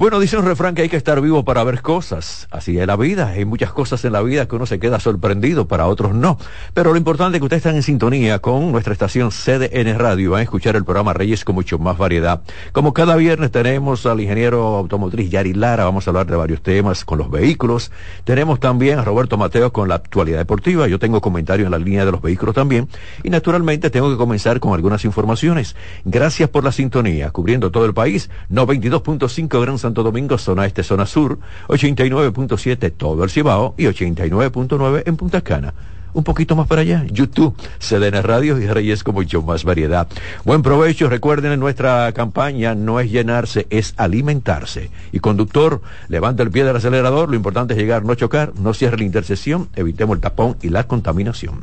Bueno, dice un refrán que hay que estar vivo para ver cosas. Así es la vida. Hay muchas cosas en la vida que uno se queda sorprendido, para otros no. Pero lo importante es que ustedes están en sintonía con nuestra estación CDN Radio. Van a escuchar el programa Reyes con mucho más variedad. Como cada viernes tenemos al ingeniero automotriz Yari Lara. Vamos a hablar de varios temas con los vehículos. Tenemos también a Roberto Mateo con la actualidad deportiva. Yo tengo comentarios en la línea de los vehículos también. Y naturalmente tengo que comenzar con algunas informaciones. Gracias por la sintonía. Cubriendo todo el país. 92.5 Gran Santo Domingo, zona este, zona sur, 89.7 todo el Cibao y 89.9 en Punta Cana. Un poquito más para allá, YouTube, CDN Radio y Reyes con mucho más variedad. Buen provecho, recuerden en nuestra campaña no es llenarse, es alimentarse. Y conductor, levanta el pie del acelerador, lo importante es llegar, no chocar, no cierre la intersección, evitemos el tapón y la contaminación.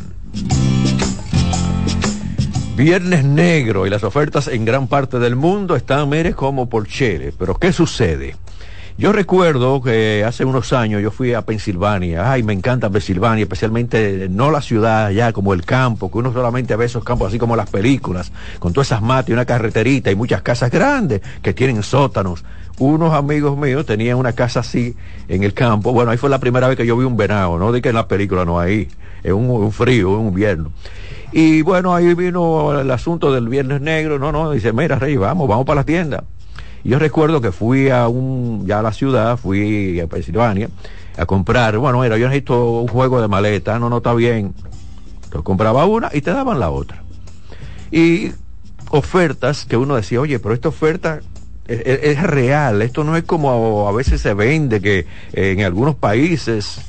Viernes negro y las ofertas en gran parte del mundo están, mire, como por Chile. Pero ¿qué sucede? Yo recuerdo que hace unos años yo fui a Pensilvania. Ay, me encanta Pensilvania, especialmente no la ciudad, ya como el campo, que uno solamente ve esos campos así como las películas, con todas esas matas y una carreterita y muchas casas grandes que tienen sótanos. Unos amigos míos tenían una casa así en el campo. Bueno, ahí fue la primera vez que yo vi un venado, no de que en la película, no ahí. Es un, un frío, un invierno. Y bueno, ahí vino el asunto del Viernes Negro, no, no, dice, mira, Rey, vamos, vamos para la tienda. Yo recuerdo que fui a un, ya a la ciudad, fui a Pensilvania a comprar, bueno, mira, yo necesito un juego de maleta, no, no está bien. Entonces compraba una y te daban la otra. Y ofertas que uno decía, oye, pero esta oferta es, real, esto no es como a, veces se vende que en algunos países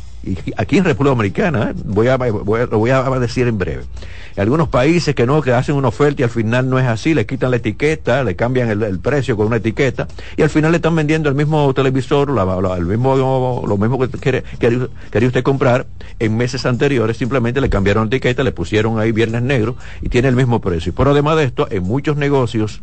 aquí en República Dominicana, ¿eh? voy, a, lo voy a decir en breve. Algunos países que no, que hacen una oferta y al final no es así, le quitan la etiqueta, le cambian el, precio con una etiqueta y al final le están vendiendo el mismo televisor, la, el mismo, lo mismo que quiere, quería, usted comprar en meses anteriores, simplemente le cambiaron la etiqueta, le pusieron ahí viernes negro y tiene el mismo precio. Por además de esto, en muchos negocios,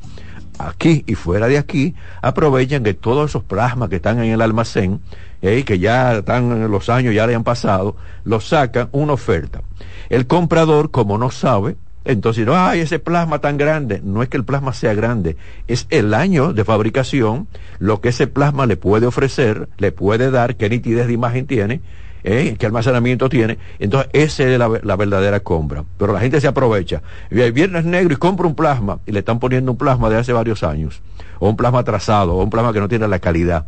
aquí y fuera de aquí, aprovechan que todos esos plasmas que están en el almacén, eh, que ya están los años, ya le han pasado, los sacan una oferta. El comprador, como no sabe, entonces, no, ay, ese plasma tan grande. No es que el plasma sea grande, es el año de fabricación, lo que ese plasma le puede ofrecer, le puede dar, qué nitidez de imagen tiene, ¿eh? qué almacenamiento tiene. Entonces, esa es la, la, verdadera compra. Pero la gente se aprovecha. Viernes negro y compra un plasma y le están poniendo un plasma de hace varios años. O un plasma atrasado, o un plasma que no tiene la calidad.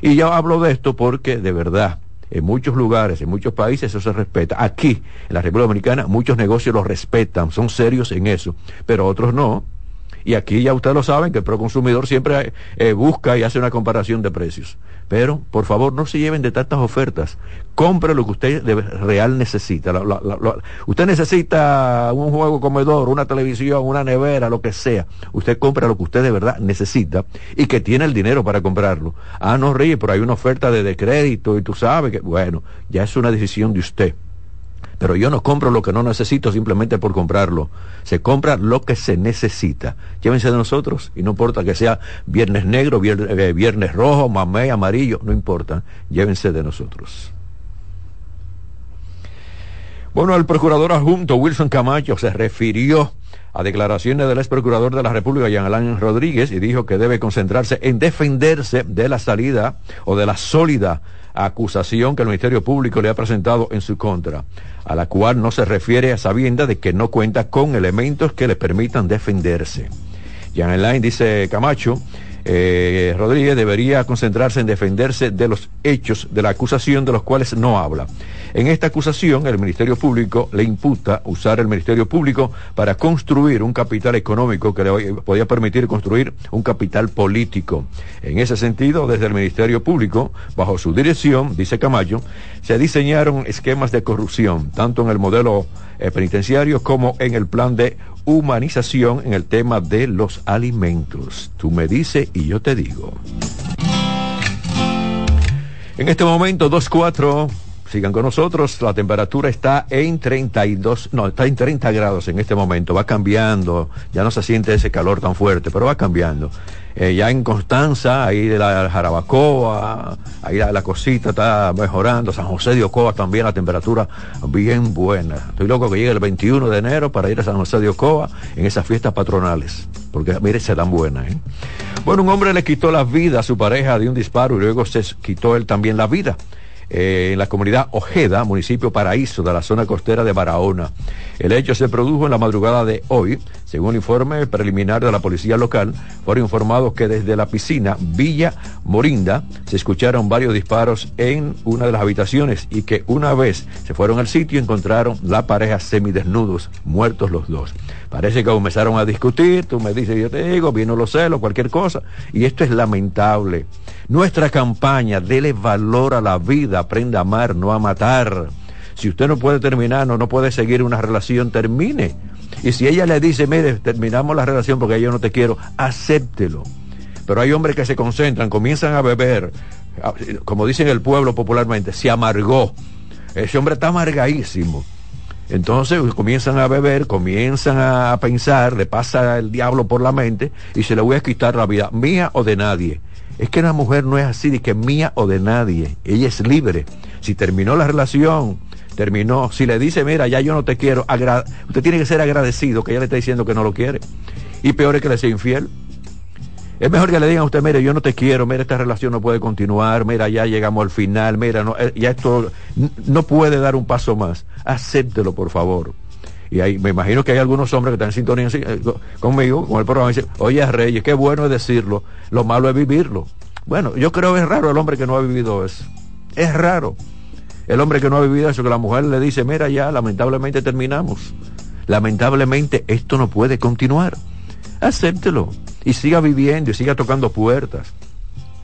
Y yo hablo de esto porque, de verdad, en muchos lugares, en muchos países eso se respeta. Aquí, en la República Dominicana, muchos negocios lo respetan, son serios en eso, pero otros no. Y aquí ya ustedes lo saben que el proconsumidor siempre eh, busca y hace una comparación de precios. Pero, por favor, no se lleven de tantas ofertas. Compre lo que usted real necesita. Usted necesita un juego comedor, una televisión, una nevera, lo que sea. Usted compra lo que usted de verdad necesita y que tiene el dinero para comprarlo. Ah, no ríe, pero hay una oferta de, de crédito y tú sabes que, bueno, ya es una decisión de usted pero yo no compro lo que no necesito simplemente por comprarlo. Se compra lo que se necesita. Llévense de nosotros y no importa que sea viernes negro, viernes, eh, viernes rojo, mamé, amarillo, no importa. Llévense de nosotros. Bueno, el procurador adjunto Wilson Camacho se refirió a declaraciones del ex procurador de la República, Jean Alain Rodríguez, y dijo que debe concentrarse en defenderse de la salida o de la sólida acusación que el Ministerio Público le ha presentado en su contra, a la cual no se refiere a sabienda de que no cuenta con elementos que le permitan defenderse. Jean Alain dice Camacho, eh, Rodríguez debería concentrarse en defenderse de los hechos de la acusación de los cuales no habla. En esta acusación, el Ministerio Público le imputa usar el Ministerio Público para construir un capital económico que le podía permitir construir un capital político. En ese sentido, desde el Ministerio Público, bajo su dirección, dice Camayo, se diseñaron esquemas de corrupción, tanto en el modelo eh, penitenciario como en el plan de humanización en el tema de los alimentos. Tú me dices y yo te digo. En este momento, 2-4. Sigan con nosotros, la temperatura está en 32, no, está en 30 grados en este momento, va cambiando, ya no se siente ese calor tan fuerte, pero va cambiando. Eh, ya en Constanza, ahí de la Jarabacoa, ahí la, cosita está mejorando, San José de Ocoa también la temperatura bien buena. Estoy loco que llegue el 21 de enero para ir a San José de Ocoa en esas fiestas patronales, porque mire, se dan buenas. ¿eh? Bueno, un hombre le quitó la vida a su pareja de un disparo y luego se quitó él también la vida. Eh, en la comunidad Ojeda, municipio Paraíso de la zona costera de Barahona. El hecho se produjo en la madrugada de hoy. Según el informe preliminar de la policía local, fueron informados que desde la piscina Villa Morinda se escucharon varios disparos en una de las habitaciones y que una vez se fueron al sitio encontraron la pareja semidesnudos, muertos los dos. Parece que comenzaron a discutir, tú me dices, yo te digo, vino los celos, cualquier cosa. Y esto es lamentable. Nuestra campaña, dele valor a la vida, aprenda a amar, no a matar. Si usted no puede terminar, no, no puede seguir una relación, termine. Y si ella le dice, mire, terminamos la relación porque yo no te quiero, acéptelo. Pero hay hombres que se concentran, comienzan a beber, como dicen el pueblo popularmente, se amargó. Ese hombre está amargadísimo. Entonces comienzan a beber, comienzan a pensar, le pasa el diablo por la mente y se le voy a quitar la vida, mía o de nadie. Es que una mujer no es así de que mía o de nadie. Ella es libre. Si terminó la relación, terminó. Si le dice, mira, ya yo no te quiero, usted tiene que ser agradecido que ella le está diciendo que no lo quiere. Y peor es que le sea infiel. Es mejor que le digan a usted, mire, yo no te quiero, mira, esta relación no puede continuar, mira, ya llegamos al final, mira, eh, ya esto no puede dar un paso más. Acéptelo, por favor. Y ahí me imagino que hay algunos hombres que están en sintonía eh, conmigo, con el programa, y dicen, oye Reyes, qué bueno es decirlo, lo malo es vivirlo. Bueno, yo creo que es raro el hombre que no ha vivido eso. Es raro. El hombre que no ha vivido eso, que la mujer le dice, mira ya, lamentablemente terminamos. Lamentablemente esto no puede continuar. Acéptelo y siga viviendo y siga tocando puertas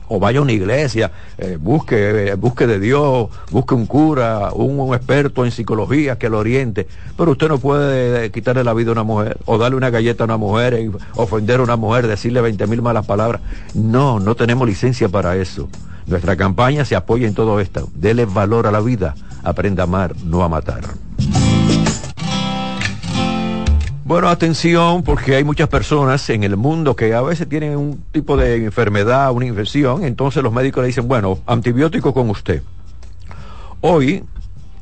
o vaya a una iglesia, eh, busque, eh, busque de Dios, busque un cura, un, experto en psicología que lo oriente, pero usted no puede quitarle la vida a una mujer, o darle una galleta a una mujer, ofender a una mujer, decirle 20 mil malas palabras. No, no tenemos licencia para eso. Nuestra campaña se apoya en todo esto. Dele valor a la vida, aprenda a amar, no a matar. Bueno, atención, porque hay muchas personas en el mundo que a veces tienen un tipo de enfermedad, una infección, entonces los médicos le dicen, bueno, antibiótico con usted. Hoy,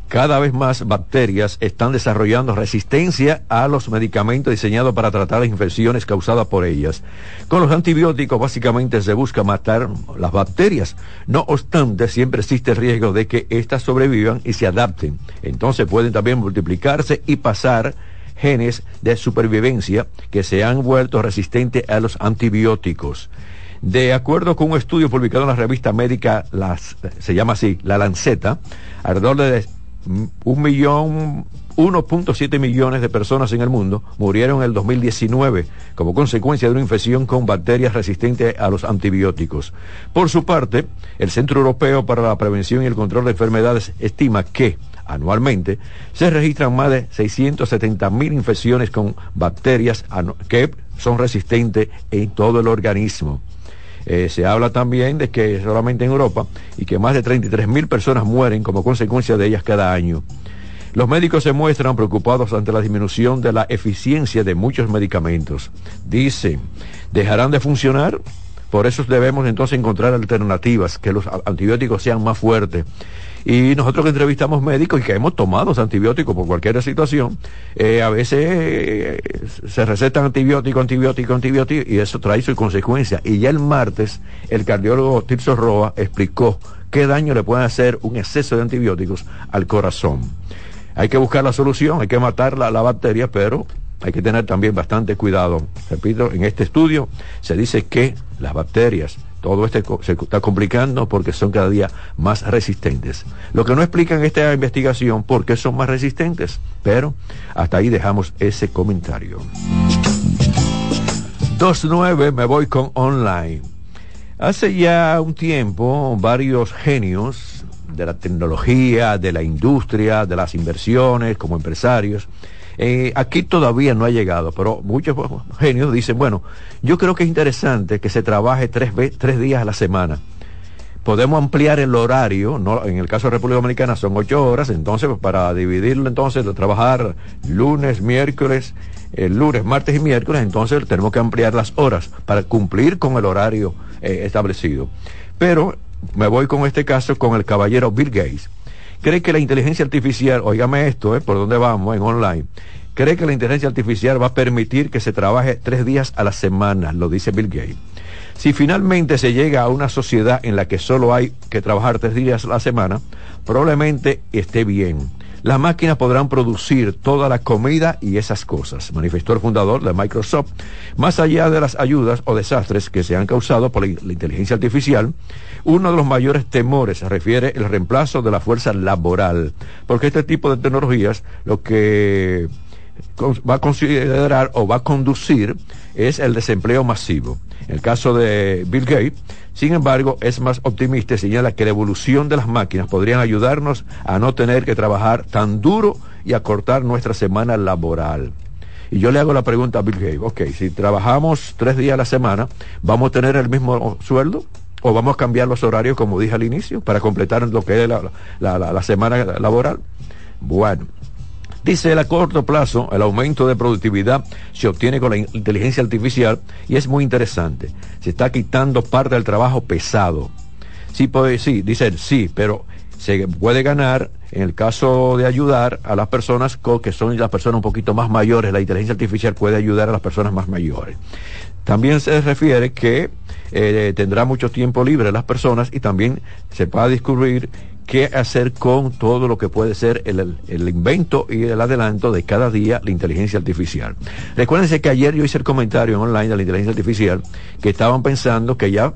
cada vez más bacterias están desarrollando resistencia a los medicamentos diseñados para tratar las infecciones causadas por ellas. Con los antibióticos básicamente se busca matar las bacterias. No obstante, siempre existe el riesgo de que éstas sobrevivan y se adapten. Entonces pueden también multiplicarse y pasar genes de supervivencia que se han vuelto resistentes a los antibióticos. De acuerdo con un estudio publicado en la revista médica, las, se llama así, La Lanceta, alrededor de un millón, 1.7 millones de personas en el mundo murieron en el 2019 como consecuencia de una infección con bacterias resistentes a los antibióticos. Por su parte, el Centro Europeo para la Prevención y el Control de Enfermedades estima que anualmente, se registran más de 670 mil infecciones con bacterias que son resistentes en todo el organismo. Eh, se habla también de que solamente en Europa y que más de 33 mil personas mueren como consecuencia de ellas cada año. Los médicos se muestran preocupados ante la disminución de la eficiencia de muchos medicamentos. Dicen, ¿dejarán de funcionar? Por eso debemos entonces encontrar alternativas, que los antibióticos sean más fuertes y nosotros que entrevistamos médicos y que hemos tomado antibióticos por cualquier situación, eh, a veces eh, se recetan antibióticos, antibióticos, antibióticos, y eso trae su consecuencia. Y ya el martes, el cardiólogo Tirso Roa explicó qué daño le puede hacer un exceso de antibióticos al corazón. Hay que buscar la solución, hay que matar la, la bacteria, pero hay que tener también bastante cuidado. Repito, en este estudio se dice que las bacterias todo este se está complicando porque son cada día más resistentes. Lo que no explica en esta investigación por qué son más resistentes, pero hasta ahí dejamos ese comentario. 2.9 me voy con online. Hace ya un tiempo varios genios de la tecnología, de la industria, de las inversiones, como empresarios, eh, aquí todavía no ha llegado, pero muchos genios dicen, bueno, yo creo que es interesante que se trabaje tres, tres días a la semana. Podemos ampliar el horario, ¿no? en el caso de República Dominicana son ocho horas, entonces pues, para dividirlo entonces, trabajar lunes, miércoles, el lunes, martes y miércoles, entonces tenemos que ampliar las horas para cumplir con el horario eh, establecido. Pero me voy con este caso con el caballero Bill Gates cree que la inteligencia artificial, oígame esto, eh, por dónde vamos en online, cree que la inteligencia artificial va a permitir que se trabaje tres días a la semana, lo dice Bill Gates. Si finalmente se llega a una sociedad en la que solo hay que trabajar tres días a la semana, probablemente esté bien las máquinas podrán producir toda la comida y esas cosas, manifestó el fundador de Microsoft. Más allá de las ayudas o desastres que se han causado por la, inteligencia artificial, uno de los mayores temores se refiere al reemplazo de la fuerza laboral, porque este tipo de tecnologías lo que va a considerar o va a conducir es el desempleo masivo. En el caso de Bill Gates, sin embargo, es más optimista y señala que la evolución de las máquinas podrían ayudarnos a no tener que trabajar tan duro y acortar nuestra semana laboral. Y yo le hago la pregunta a Bill Gates, ok, si trabajamos tres días a la semana, ¿vamos a tener el mismo sueldo? ¿O vamos a cambiar los horarios, como dije al inicio, para completar lo que es la, la semana laboral? Bueno, Dice él a corto plazo, el aumento de productividad se obtiene con la inteligencia artificial y es muy interesante. Se está quitando parte del trabajo pesado. Sí, puede, sí, dice él, sí, pero se puede ganar en el caso de ayudar a las personas que son las personas un poquito más mayores. La inteligencia artificial puede ayudar a las personas más mayores. También se refiere que eh, tendrá mucho tiempo libre las personas y también se va a descubrir qué hacer con todo lo que puede ser el, invento y el adelanto de cada día la inteligencia artificial. Recuérdense que ayer yo hice el comentario en online de la inteligencia artificial que estaban pensando que ya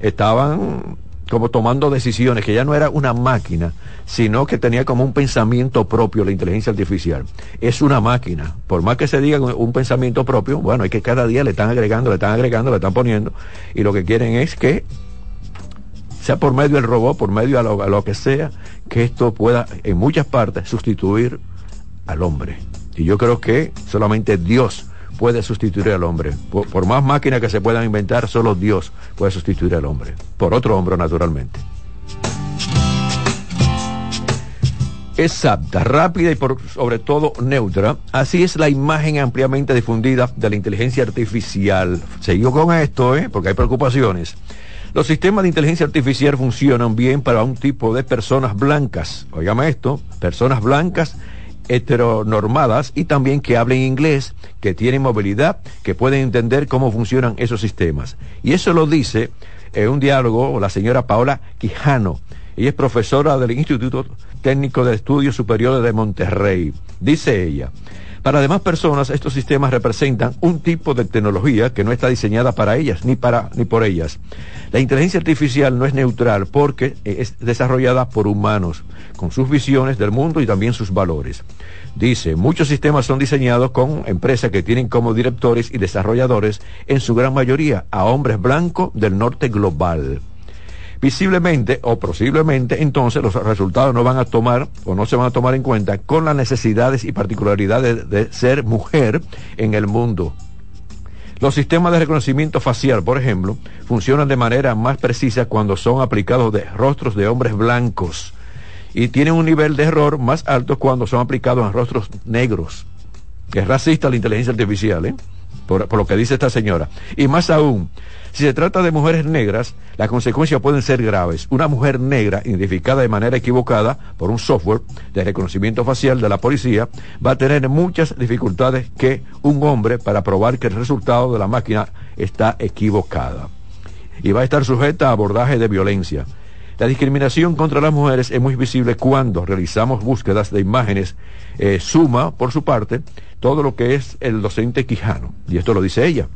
estaban como tomando decisiones, que ya no era una máquina, sino que tenía como un pensamiento propio la inteligencia artificial. Es una máquina. Por más que se diga un pensamiento propio, bueno, es que cada día le están agregando, le están agregando, le están poniendo, y lo que quieren es que sea por medio del robot, por medio de lo, que sea, que esto pueda en muchas partes sustituir al hombre. Y yo creo que solamente Dios puede sustituir al hombre. Por, más máquinas que se puedan inventar, solo Dios puede sustituir al hombre. Por otro hombre, naturalmente. Es apta, rápida y por, sobre todo neutra. Así es la imagen ampliamente difundida de la inteligencia artificial. Seguimos con esto, ¿eh? porque hay preocupaciones. Los sistemas de inteligencia artificial funcionan bien para un tipo de personas blancas, oígame esto, personas blancas heteronormadas y también que hablen inglés, que tienen movilidad, que pueden entender cómo funcionan esos sistemas. Y eso lo dice en un diálogo la señora Paola Quijano. Ella es profesora del Instituto Técnico de Estudios Superiores de Monterrey. Dice ella, para demás personas, estos sistemas representan un tipo de tecnología que no está diseñada para ellas ni para ni por ellas. La inteligencia artificial no es neutral porque es desarrollada por humanos, con sus visiones del mundo y también sus valores. Dice, muchos sistemas son diseñados con empresas que tienen como directores y desarrolladores, en su gran mayoría, a hombres blancos del norte global visiblemente o posiblemente entonces los resultados no van a tomar o no se van a tomar en cuenta con las necesidades y particularidades de, ser mujer en el mundo. Los sistemas de reconocimiento facial, por ejemplo, funcionan de manera más precisa cuando son aplicados de rostros de hombres blancos y tienen un nivel de error más alto cuando son aplicados en rostros negros. Es racista la inteligencia artificial, ¿eh? por lo que dice esta señora. Y más aún, si se trata de mujeres negras, las consecuencias pueden ser graves. Una mujer negra identificada de manera equivocada por un software de reconocimiento facial de la policía va a tener muchas dificultades que un hombre para probar que el resultado de la máquina está equivocada. Y va a estar sujeta a abordaje de violencia. La discriminación contra las mujeres es muy visible cuando realizamos búsquedas de imágenes. Eh, suma, por su parte, todo lo que es el docente Quijano. Y esto lo dice ella.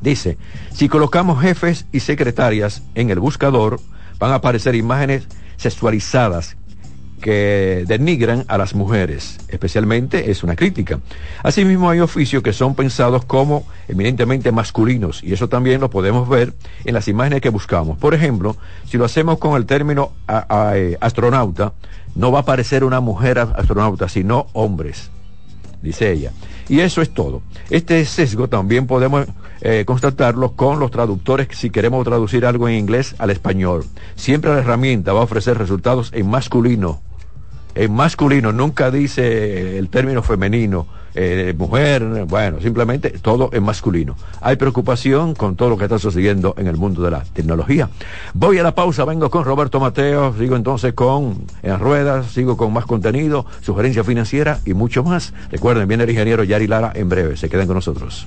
Dice, si colocamos jefes y secretarias en el buscador, van a aparecer imágenes sexualizadas que denigran a las mujeres, especialmente es una crítica. Asimismo hay oficios que son pensados como eminentemente masculinos y eso también lo podemos ver en las imágenes que buscamos. Por ejemplo, si lo hacemos con el término eh, astronauta, no va a aparecer una mujer astronauta, sino hombres, dice ella. Y eso es todo. Este sesgo también podemos eh, constatarlo con los traductores si queremos traducir algo en inglés al español. Siempre la herramienta va a ofrecer resultados en masculino en masculino, nunca dice el término femenino, eh, mujer, bueno, simplemente todo en masculino. Hay preocupación con todo lo que está sucediendo en el mundo de la tecnología. Voy a la pausa, vengo con Roberto Mateo, sigo entonces con En Ruedas, sigo con más contenido, sugerencia financiera y mucho más. Recuerden, viene el ingeniero Yari Lara en breve, se queden con nosotros.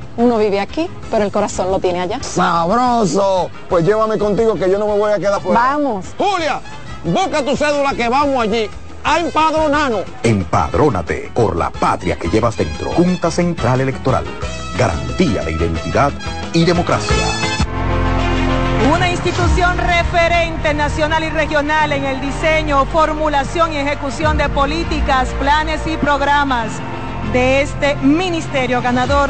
uno vive aquí, pero el corazón lo tiene allá. ¡Sabroso! Pues llévame contigo que yo no me voy a quedar fuera. Vamos. Julia, busca tu cédula que vamos allí a empadronarnos. Empadrónate por la patria que llevas dentro. Junta Central Electoral. Garantía de identidad y democracia. Una institución referente nacional y regional en el diseño, formulación y ejecución de políticas, planes y programas de este ministerio ganador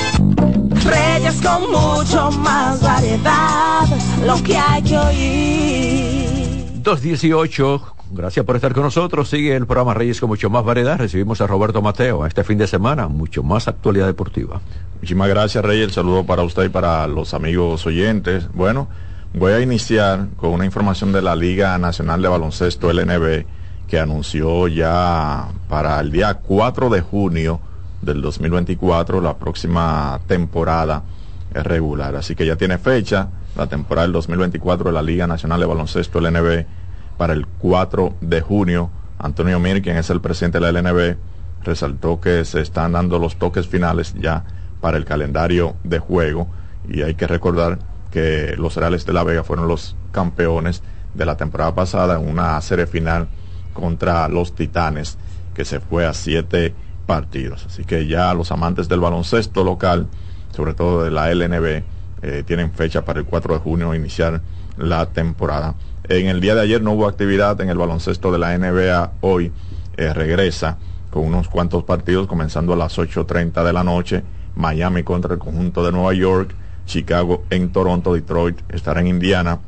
Reyes con mucho más variedad, lo que hay que oír. 218, gracias por estar con nosotros. Sigue el programa Reyes con mucho más variedad. Recibimos a Roberto Mateo este fin de semana, mucho más actualidad deportiva. Muchísimas gracias, Reyes. El saludo para usted y para los amigos oyentes. Bueno, voy a iniciar con una información de la Liga Nacional de Baloncesto LNB que anunció ya para el día 4 de junio del 2024, la próxima temporada regular. Así que ya tiene fecha la temporada del 2024 de la Liga Nacional de Baloncesto LNB para el 4 de junio. Antonio Mir, quien es el presidente de la LNB, resaltó que se están dando los toques finales ya para el calendario de juego y hay que recordar que los Reales de la Vega fueron los campeones de la temporada pasada en una serie final contra los Titanes que se fue a siete partidos. Así que ya los amantes del baloncesto local, sobre todo de la LNB, eh, tienen fecha para el 4 de junio iniciar la temporada. En el día de ayer no hubo actividad en el baloncesto de la NBA. Hoy eh, regresa con unos cuantos partidos, comenzando a las 8.30 de la noche. Miami contra el conjunto de Nueva York. Chicago en Toronto. Detroit estará en Indiana.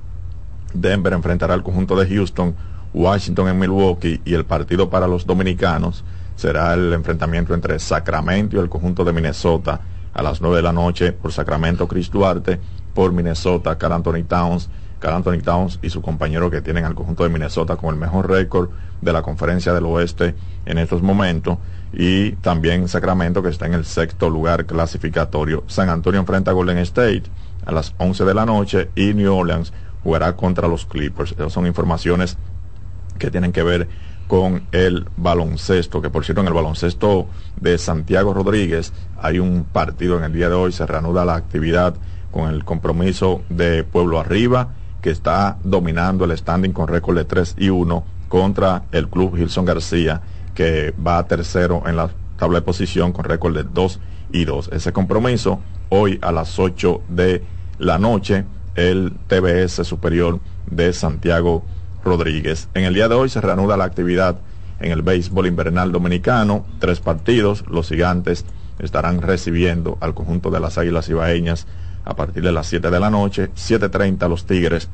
Denver enfrentará al conjunto de Houston. Washington en Milwaukee. Y el partido para los dominicanos será el enfrentamiento entre Sacramento y el conjunto de Minnesota a las 9 de la noche por Sacramento Chris Duarte, por Minnesota Carl Anthony Towns, Carl Anthony Towns y su compañero que tienen al conjunto de Minnesota con el mejor récord de la conferencia del oeste en estos momentos y también Sacramento que está en el sexto lugar clasificatorio. San Antonio enfrenta a Golden State a las 11 de la noche y New Orleans jugará contra los Clippers. Esas son informaciones que tienen que ver con el baloncesto, que por cierto en el baloncesto de Santiago Rodríguez hay un partido en el día de hoy, se reanuda la actividad con el compromiso de Pueblo Arriba, que está dominando el standing con récord de 3 y 1 contra el club Gilson García, que va tercero en la tabla de posición con récord de 2 y 2. Ese compromiso hoy a las 8 de la noche, el TBS Superior de Santiago Rodríguez. En el día de hoy se reanuda la actividad en el béisbol invernal dominicano, tres partidos, los gigantes estarán recibiendo al conjunto de las Águilas Ibaeñas a partir de las 7 de la noche, 7.30 los Tigres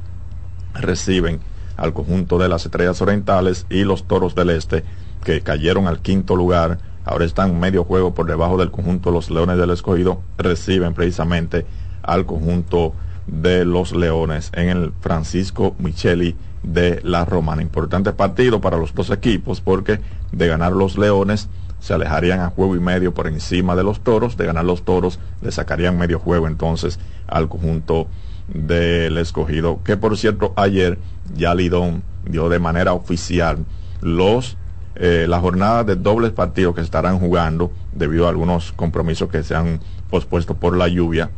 reciben al conjunto de las Estrellas Orientales y los Toros del Este que cayeron al quinto lugar, ahora están medio juego por debajo del conjunto. Los Leones del Escogido, reciben precisamente al conjunto de los Leones en el Francisco Micheli de la Romana. Importante partido para los dos equipos porque de ganar los Leones se alejarían a juego y medio por encima de los Toros, de ganar los Toros le sacarían medio juego entonces al conjunto del escogido, que por cierto ayer ya Lidón dio de manera oficial los eh, las jornadas de dobles partidos que estarán jugando debido a algunos compromisos que se han pospuesto por la lluvia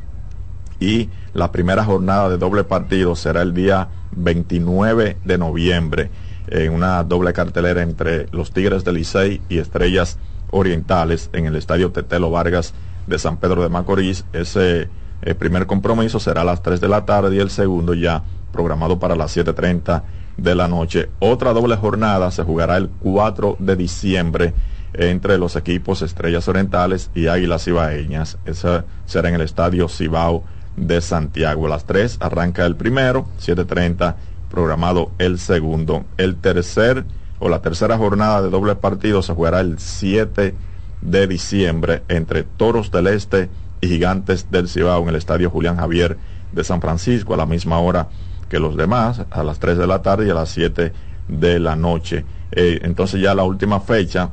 y la primera jornada de doble partido será el día 29 de noviembre en una doble cartelera entre los Tigres de Licey y Estrellas Orientales en el Estadio Tetelo Vargas de San Pedro de Macorís. Ese eh, primer compromiso será a las 3 de la tarde y el segundo ya programado para las 7.30 de la noche. Otra doble jornada se jugará el 4 de diciembre entre los equipos Estrellas Orientales y Águilas Ibaeñas. Esa será en el Estadio Cibao de Santiago. A las 3 arranca el primero, 7.30 programado el segundo. El tercer o la tercera jornada de doble partido se jugará el 7 de diciembre entre Toros del Este y Gigantes del Cibao en el Estadio Julián Javier de San Francisco a la misma hora que los demás, a las 3 de la tarde y a las 7 de la noche. Eh, entonces ya la última fecha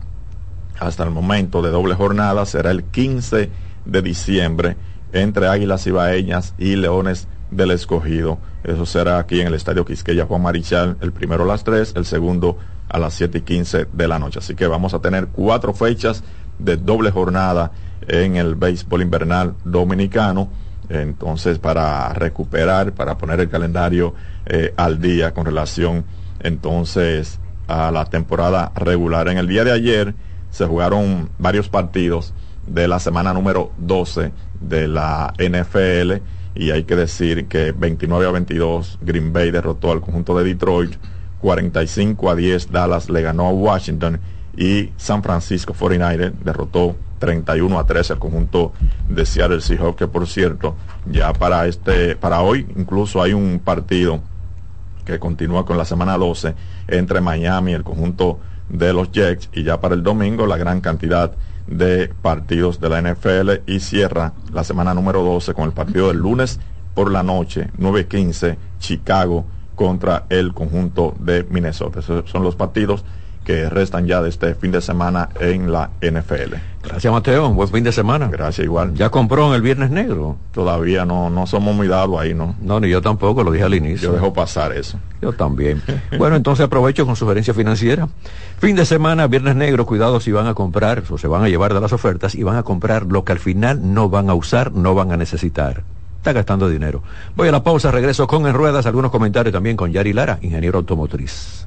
hasta el momento de doble jornada será el 15 de diciembre entre Águilas Ibaeñas y Leones del Escogido. Eso será aquí en el Estadio Quisqueya Juan Marichal, el primero a las 3, el segundo a las 7 y 15 de la noche. Así que vamos a tener cuatro fechas de doble jornada en el béisbol invernal dominicano. Entonces, para recuperar, para poner el calendario eh, al día con relación entonces a la temporada regular. En el día de ayer se jugaron varios partidos de la semana número 12 de la NFL y hay que decir que 29 a 22 Green Bay derrotó al conjunto de Detroit, 45 a 10 Dallas le ganó a Washington y San Francisco 49 derrotó 31 a 13 al conjunto de Seattle Seahawks que por cierto ya para este para hoy incluso hay un partido que continúa con la semana 12 entre Miami y el conjunto de los Jets y ya para el domingo la gran cantidad de partidos de la NFL y cierra la semana número 12 con el partido del lunes por la noche, 9-15, Chicago contra el conjunto de Minnesota. Esos son los partidos que restan ya de este fin de semana en la NFL. Gracias Mateo, buen fin de semana. Gracias igual. ¿Ya compró en el Viernes Negro? Todavía no, no somos muy dados ahí, ¿no? No, ni yo tampoco, lo dije al inicio. Yo dejo pasar eso. Yo también. bueno, entonces aprovecho con sugerencia financiera. Fin de semana, Viernes Negro, cuidado si van a comprar o se van a llevar de las ofertas y van a comprar lo que al final no van a usar, no van a necesitar está gastando dinero. Voy a la pausa, regreso con En Ruedas, algunos comentarios también con Yari Lara, ingeniero automotriz.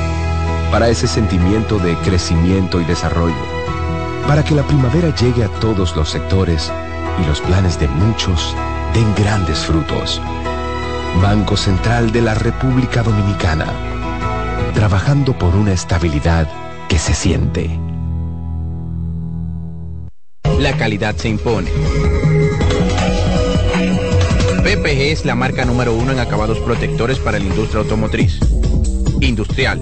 Para ese sentimiento de crecimiento y desarrollo. Para que la primavera llegue a todos los sectores y los planes de muchos den grandes frutos. Banco Central de la República Dominicana. Trabajando por una estabilidad que se siente. La calidad se impone PPG es la marca número uno en acabados protectores para la industria automotriz, industrial,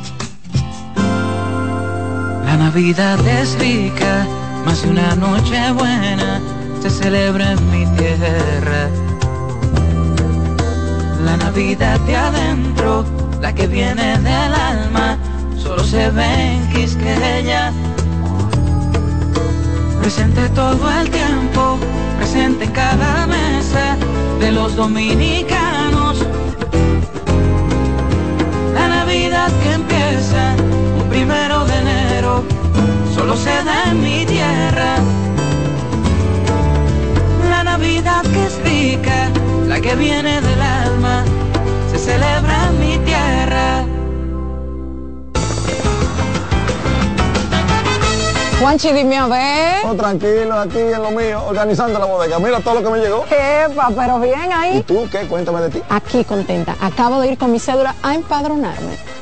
La Navidad es rica, más de una noche buena se celebra en mi tierra. La Navidad de adentro, la que viene del alma, solo se ve en Quisqueya. Presente todo el tiempo, presente en cada mesa de los dominicanos Navidad que empieza un primero solo se da en mi tierra. La Navidad que es rica, la que viene del alma, se celebra en mi tierra. Juanchi, dime a ver. Oh, tranquilo, aquí en lo mío, organizando la bodega. Mira todo lo que me llegó. Epa, pero bien ahí. ¿Y tú qué? Cuéntame de ti. Aquí contenta. Acabo de ir con mi cédula a empadronarme.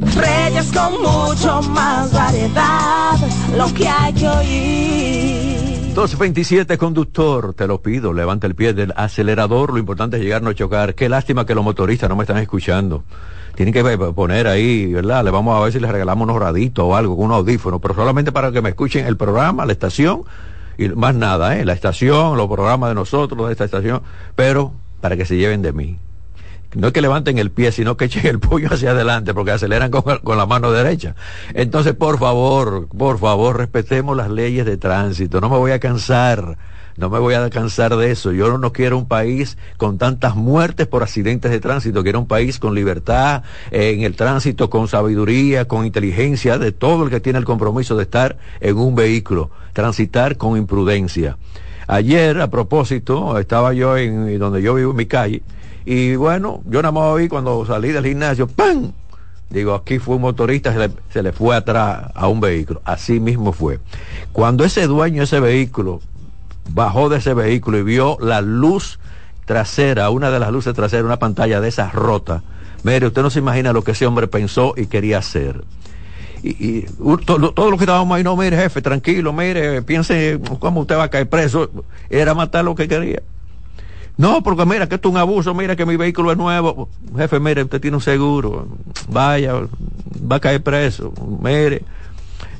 Reyes con mucho más variedad, lo que hay que oír. 227 conductor, te lo pido, levanta el pie del acelerador, lo importante es llegar no chocar. Qué lástima que los motoristas no me están escuchando. Tienen que poner ahí, ¿verdad? Le vamos a ver si les regalamos unos raditos o algo, un audífono, pero solamente para que me escuchen el programa, la estación y más nada, ¿eh? La estación, los programas de nosotros, de esta estación, pero para que se lleven de mí. No es que levanten el pie, sino que echen el puño hacia adelante, porque aceleran con, con la mano derecha. Entonces, por favor, por favor, respetemos las leyes de tránsito. No me voy a cansar no me voy a cansar de eso. Yo no quiero un país con tantas muertes por accidentes de tránsito. Quiero un país con libertad en el tránsito, con sabiduría, con inteligencia de todo el que tiene el compromiso de estar en un vehículo, transitar con imprudencia. Ayer, a propósito, estaba yo en donde yo vivo en mi calle y bueno, yo nada más vi cuando salí del gimnasio, ¡pam! Digo, aquí fue un motorista, se le, se le, fue atrás a un vehículo. Así mismo fue. Cuando ese dueño de ese vehículo bajó de ese vehículo y vio la luz trasera, una de las luces traseras, una pantalla de esas rota. Mire, usted no se imagina lo que ese hombre pensó y quería hacer. Y, y todo, lo que estábamos ahí, no, mire, jefe, tranquilo, mire, piense cómo usted va a caer preso. Era matar lo que quería. No, porque mira que esto es un abuso, mira que mi vehículo es nuevo. Jefe, mire, usted tiene un seguro. Vaya, va a caer preso. Mire.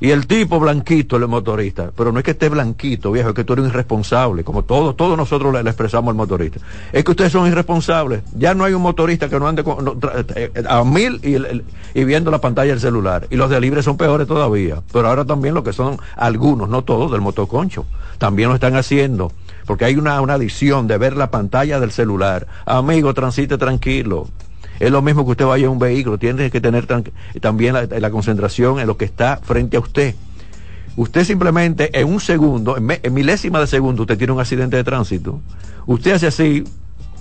Y el tipo blanquito, el motorista, pero no es que esté blanquito, viejo, es que tú eres irresponsable, como todos, todos nosotros le, expresamos al motorista. Es que ustedes son irresponsables. Ya no hay un motorista que no ande con, no, eh, a mil y, y, viendo la pantalla del celular. Y los de libre son peores todavía. Pero ahora también lo que son algunos, no todos, del motoconcho, también lo están haciendo. Porque hay una, adicción de ver la pantalla del celular. Amigo, transite tranquilo. Es lo mismo que usted vaya en un vehículo, tiene que tener también la, concentración en lo que está frente a usted. Usted simplemente en un segundo, en, milésima de segundo, usted tiene un accidente de tránsito. Usted hace así,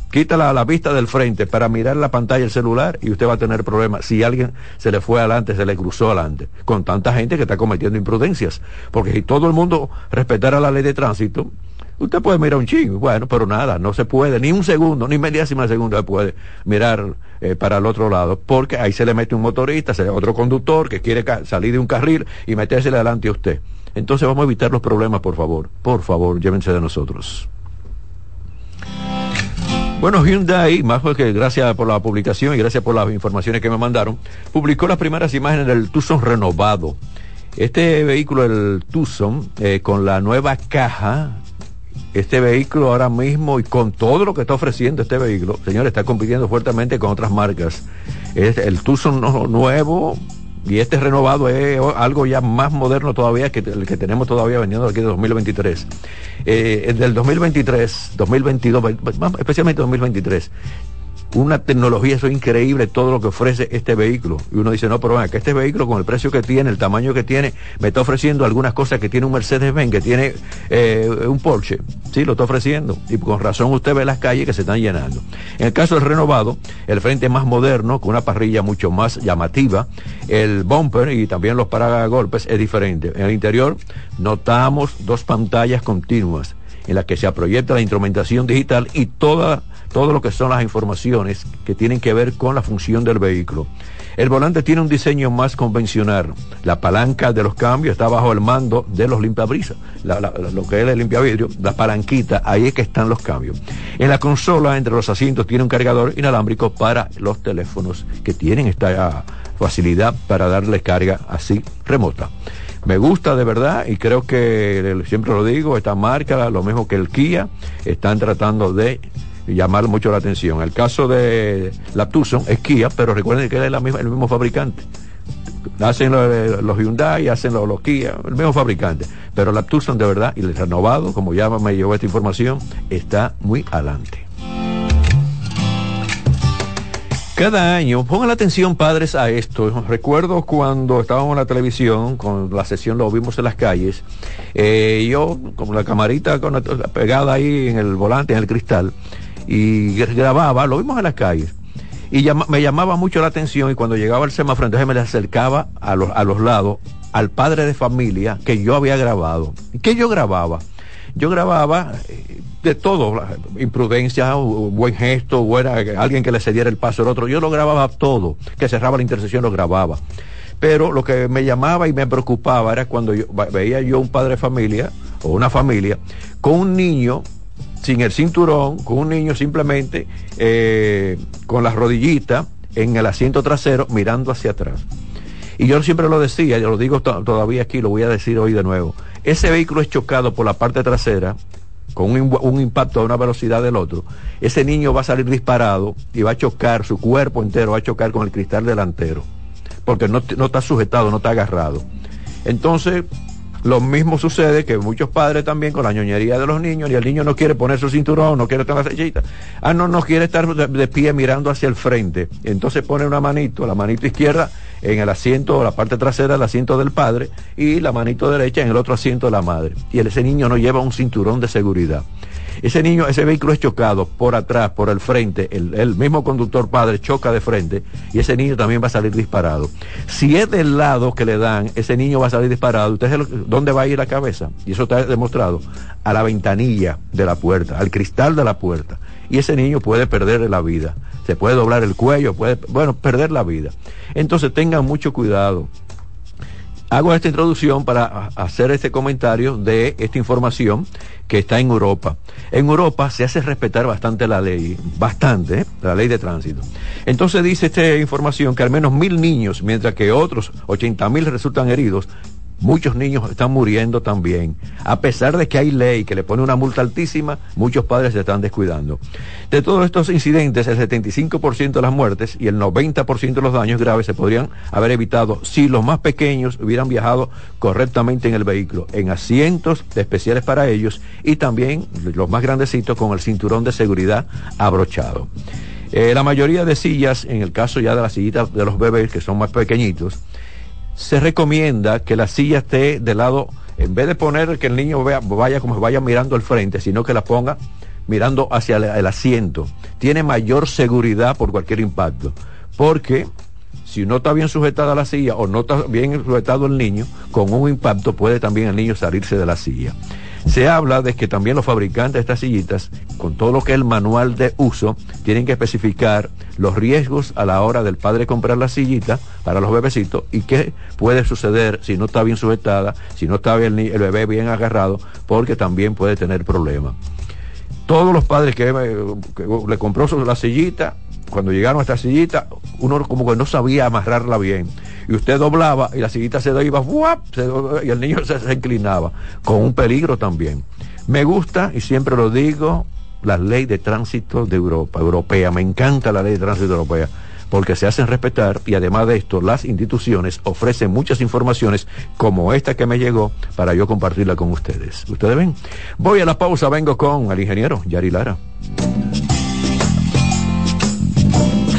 quita la, la, vista del frente para mirar la pantalla del celular y usted va a tener problemas. Si alguien se le fue adelante, se le cruzó adelante, con tanta gente que está cometiendo imprudencias. Porque si todo el mundo respetara la ley de tránsito, Usted puede mirar un chingo, bueno, pero nada, no se puede, ni un segundo, ni mediásima de segundo se puede mirar eh, para el otro lado, porque ahí se le mete un motorista, se otro conductor que quiere salir de un carril y metérsele adelante a usted. Entonces vamos a evitar los problemas, por favor. Por favor, llévense de nosotros. Bueno, Hyundai, más que gracias por la publicación y gracias por las informaciones que me mandaron, publicó las primeras imágenes del Tucson renovado. Este vehículo, el Tucson, eh, con la nueva caja este vehículo ahora mismo y con todo lo que está ofreciendo este vehículo, señores, está compitiendo fuertemente con otras marcas. Es el Tucson nuevo y este renovado es algo ya más moderno todavía que el que tenemos todavía vendiendo aquí de 2023. Eh, el del 2023, 2022, especialmente 2023, una tecnología, eso es increíble todo lo que ofrece este vehículo. Y uno dice, no, pero bueno, que este vehículo con el precio que tiene, el tamaño que tiene, me está ofreciendo algunas cosas que tiene un Mercedes-Benz, que tiene eh, un Porsche. Sí, lo está ofreciendo. Y con razón usted ve las calles que se están llenando. En el caso del renovado, el frente más moderno, con una parrilla mucho más llamativa, el bumper y también los paragolpes es diferente. En el interior notamos dos pantallas continuas en las que se proyecta la instrumentación digital y toda todo lo que son las informaciones que tienen que ver con la función del vehículo. El volante tiene un diseño más convencional. La palanca de los cambios está bajo el mando de los limpiabrisas. Lo que es el limpiavidrio, la palanquita, ahí es que están los cambios. En la consola, entre los asientos, tiene un cargador inalámbrico para los teléfonos que tienen esta facilidad para darle carga así remota. Me gusta de verdad y creo que, siempre lo digo, esta marca, lo mismo que el Kia, están tratando de llamar mucho la atención. El caso de la Tucson es Kia, pero recuerden que es el mismo fabricante. Hacen los, los Hyundai, hacen los, Kia, el mismo fabricante. Pero la Tucson de verdad, y el renovado, como ya me llevó esta información, está muy adelante. Cada año, pongan la atención padres a esto. Recuerdo cuando estábamos en la televisión, con la sesión lo vimos en las calles, eh, yo con la camarita con la, pegada ahí en el volante, en el cristal, y grababa, lo vimos en las calles. Y me llamaba mucho la atención y cuando llegaba el semáforo, entonces me le acercaba a los, a los lados al padre de familia que yo había grabado. ¿Qué yo grababa? Yo grababa de todo, imprudencia, buen gesto, buena, alguien que le cediera el paso al otro. Yo lo grababa todo, que cerraba la intersección lo grababa. Pero lo que me llamaba y me preocupaba era cuando yo, veía yo un padre de familia o una familia con un niño sin el cinturón, con un niño simplemente eh, con las rodillitas en el asiento trasero mirando hacia atrás. Y yo siempre lo decía, yo lo digo to todavía aquí, lo voy a decir hoy de nuevo. Ese vehículo es chocado por la parte trasera con un, un, impacto a una velocidad del otro. Ese niño va a salir disparado y va a chocar, su cuerpo entero va a chocar con el cristal delantero. Porque no, no está sujetado, no está agarrado. Entonces, lo mismo sucede que muchos padres también con la ñoñería de los niños y el niño no quiere poner su cinturón, no quiere estar la sellita. Ah, no, no quiere estar de, de, pie mirando hacia el frente. Entonces pone una manito, la manito izquierda en el asiento, la parte trasera del asiento del padre y la manito derecha en el otro asiento de la madre. Y ese niño no lleva un cinturón de seguridad. Ese niño, ese vehículo es chocado por atrás, por el frente, el, mismo conductor padre choca de frente y ese niño también va a salir disparado. Si es del lado que le dan, ese niño va a salir disparado. ¿Usted dónde va a ir la cabeza? Y eso está demostrado. A la ventanilla de la puerta, al cristal de la puerta. y ese niño puede perder la vida. Se puede doblar el cuello, puede, bueno, perder la vida. Entonces tengan mucho cuidado. Hago esta introducción para hacer este comentario de esta información que está en Europa. En Europa se hace respetar bastante la ley, bastante, ¿eh? la ley de tránsito. Entonces dice esta información que al menos mil niños, mientras que otros 80 mil resultan heridos, Muchos niños están muriendo también. A pesar de que hay ley que le pone una multa altísima, muchos padres se están descuidando. De todos estos incidentes, el 75% de las muertes y el 90% de los daños graves se podrían haber evitado si los más pequeños hubieran viajado correctamente en el vehículo, en asientos especiales para ellos y también los más grandecitos con el cinturón de seguridad abrochado. Eh, la mayoría de sillas, en el caso ya de las sillitas de los bebés que son más pequeñitos, se recomienda que la silla esté de lado, en vez de poner que el niño vea, vaya como vaya mirando al frente, sino que la ponga mirando hacia el, asiento. Tiene mayor seguridad por cualquier impacto. Porque si no está bien sujetada la silla o no está bien sujetado el niño, con un impacto puede también el niño salirse de la silla. Se habla de que también los fabricantes de estas sillitas, con todo lo que es el manual de uso, tienen que especificar los riesgos a la hora del padre comprar la sillita para los bebecitos y qué puede suceder si no está bien sujetada, si no está bien el bebé bien agarrado, porque también puede tener problemas. Todos los padres que, le compró la sillita, cuando llegaron a esta sillita, uno como que no sabía amarrarla bien. Y usted doblaba y la sillita se iba, y el niño se, se inclinaba, con un peligro también. Me gusta, y siempre lo digo, la ley de tránsito de Europa, europea. Me encanta la ley de tránsito europea porque se hacen respetar y además de esto las instituciones ofrecen muchas informaciones como esta que me llegó para yo compartirla con ustedes. Ustedes ven, voy a la pausa, vengo con el ingeniero Yari Lara.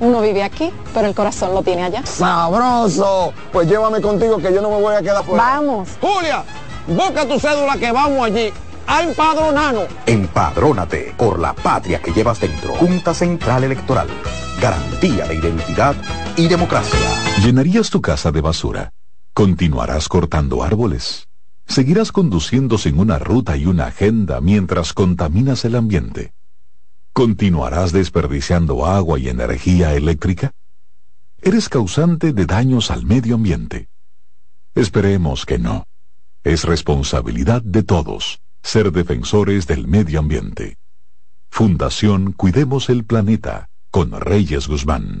uno vive aquí, pero el corazón lo tiene allá. ¡Sabroso! Pues llévame contigo que yo no me voy a quedar fuera. Vamos. Julia, busca tu cédula que vamos allí a empadronarnos. Empadrónate por la patria que llevas dentro. Junta Central Electoral. Garantía de identidad y democracia. ¿Llenarías tu casa de basura? ¿Continuarás cortando árboles? ¿Seguirás conduciendo sin una ruta y una agenda mientras contaminas el ambiente? ¿Continuarás desperdiciando agua y energía eléctrica? ¿Eres causante de daños al medio ambiente? Esperemos que no. Es responsabilidad de todos ser defensores del medio ambiente. Fundación Cuidemos el Planeta con Reyes Guzmán.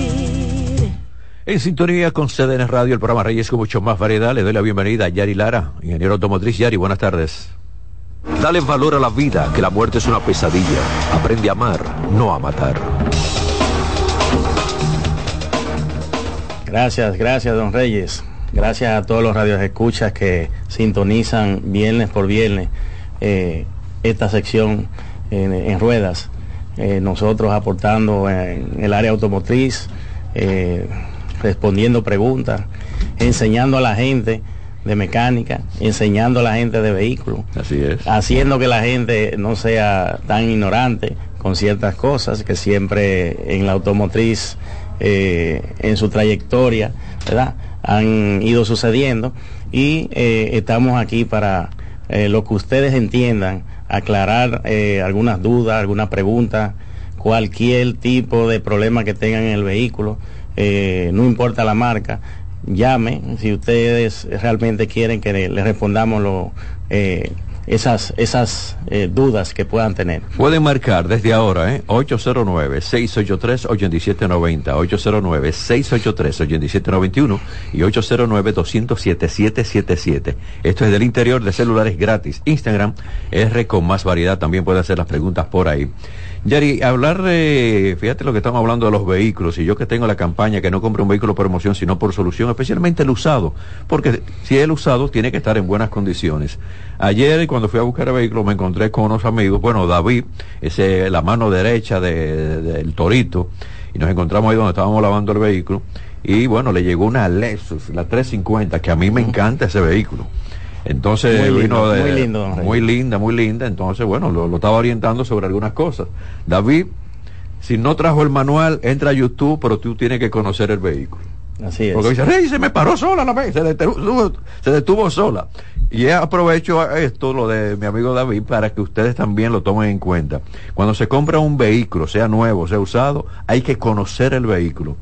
En sintonía con CDN Radio, el programa Reyes con mucho más variedad, le doy la bienvenida a Yari Lara, ingeniero automotriz. Yari, buenas tardes. Dale valor a la vida, que la muerte es una pesadilla. Aprende a amar, no a matar. Gracias, gracias, don Reyes. Gracias a todos los radios escuchas que sintonizan viernes por viernes eh, esta sección en, en ruedas. Eh, nosotros aportando en el área automotriz, eh, respondiendo preguntas, enseñando a la gente de mecánica, enseñando a la gente de vehículos. Así es. Haciendo que la gente no sea tan ignorante con ciertas cosas que siempre en la automotriz eh, en su trayectoria, ¿verdad? Han ido sucediendo y eh, estamos aquí para eh, lo que ustedes entiendan, aclarar algunas dudas, algunas preguntas, cualquier tipo de problema que tengan en el vehículo, eh, no importa la marca, llame si ustedes realmente quieren que le, le respondamos lo, eh, esas, esas eh, dudas que puedan tener. Pueden marcar desde ahora, ¿eh? 809-683-8790, 809-683-8791 y 809-207-777. Esto es del interior de celulares gratis. Instagram, R con más variedad, también puede hacer las preguntas por ahí. Yari, hablar de, fíjate lo que estamos hablando de los vehículos, y yo que tengo la campaña que no compre un vehículo por emoción, sino por solución, especialmente el usado, porque si el usado tiene que estar en buenas condiciones. Ayer, cuando fui a buscar el vehículo, me encontré con unos amigos, bueno, David, ese, la mano derecha del de, del torito, y nos encontramos ahí donde estábamos lavando el vehículo, y bueno, le llegó una Lexus, la 350, que a mí me encanta ese vehículo. Entonces Muy lindo, vino de, muy lindo, linda, muy linda. Entonces, bueno, lo, lo estaba orientando sobre algunas cosas. David, si no trajo el manual, entra a YouTube, pero tú tienes que conocer el vehículo. Así es. Porque dice, Rey, se me paró sola la vez, se detuvo, se detuvo sola. Y aprovecho esto, lo de mi amigo David, para que ustedes también lo tomen en cuenta. Cuando se compra un vehículo, sea nuevo, sea usado, hay que conocer el vehículo.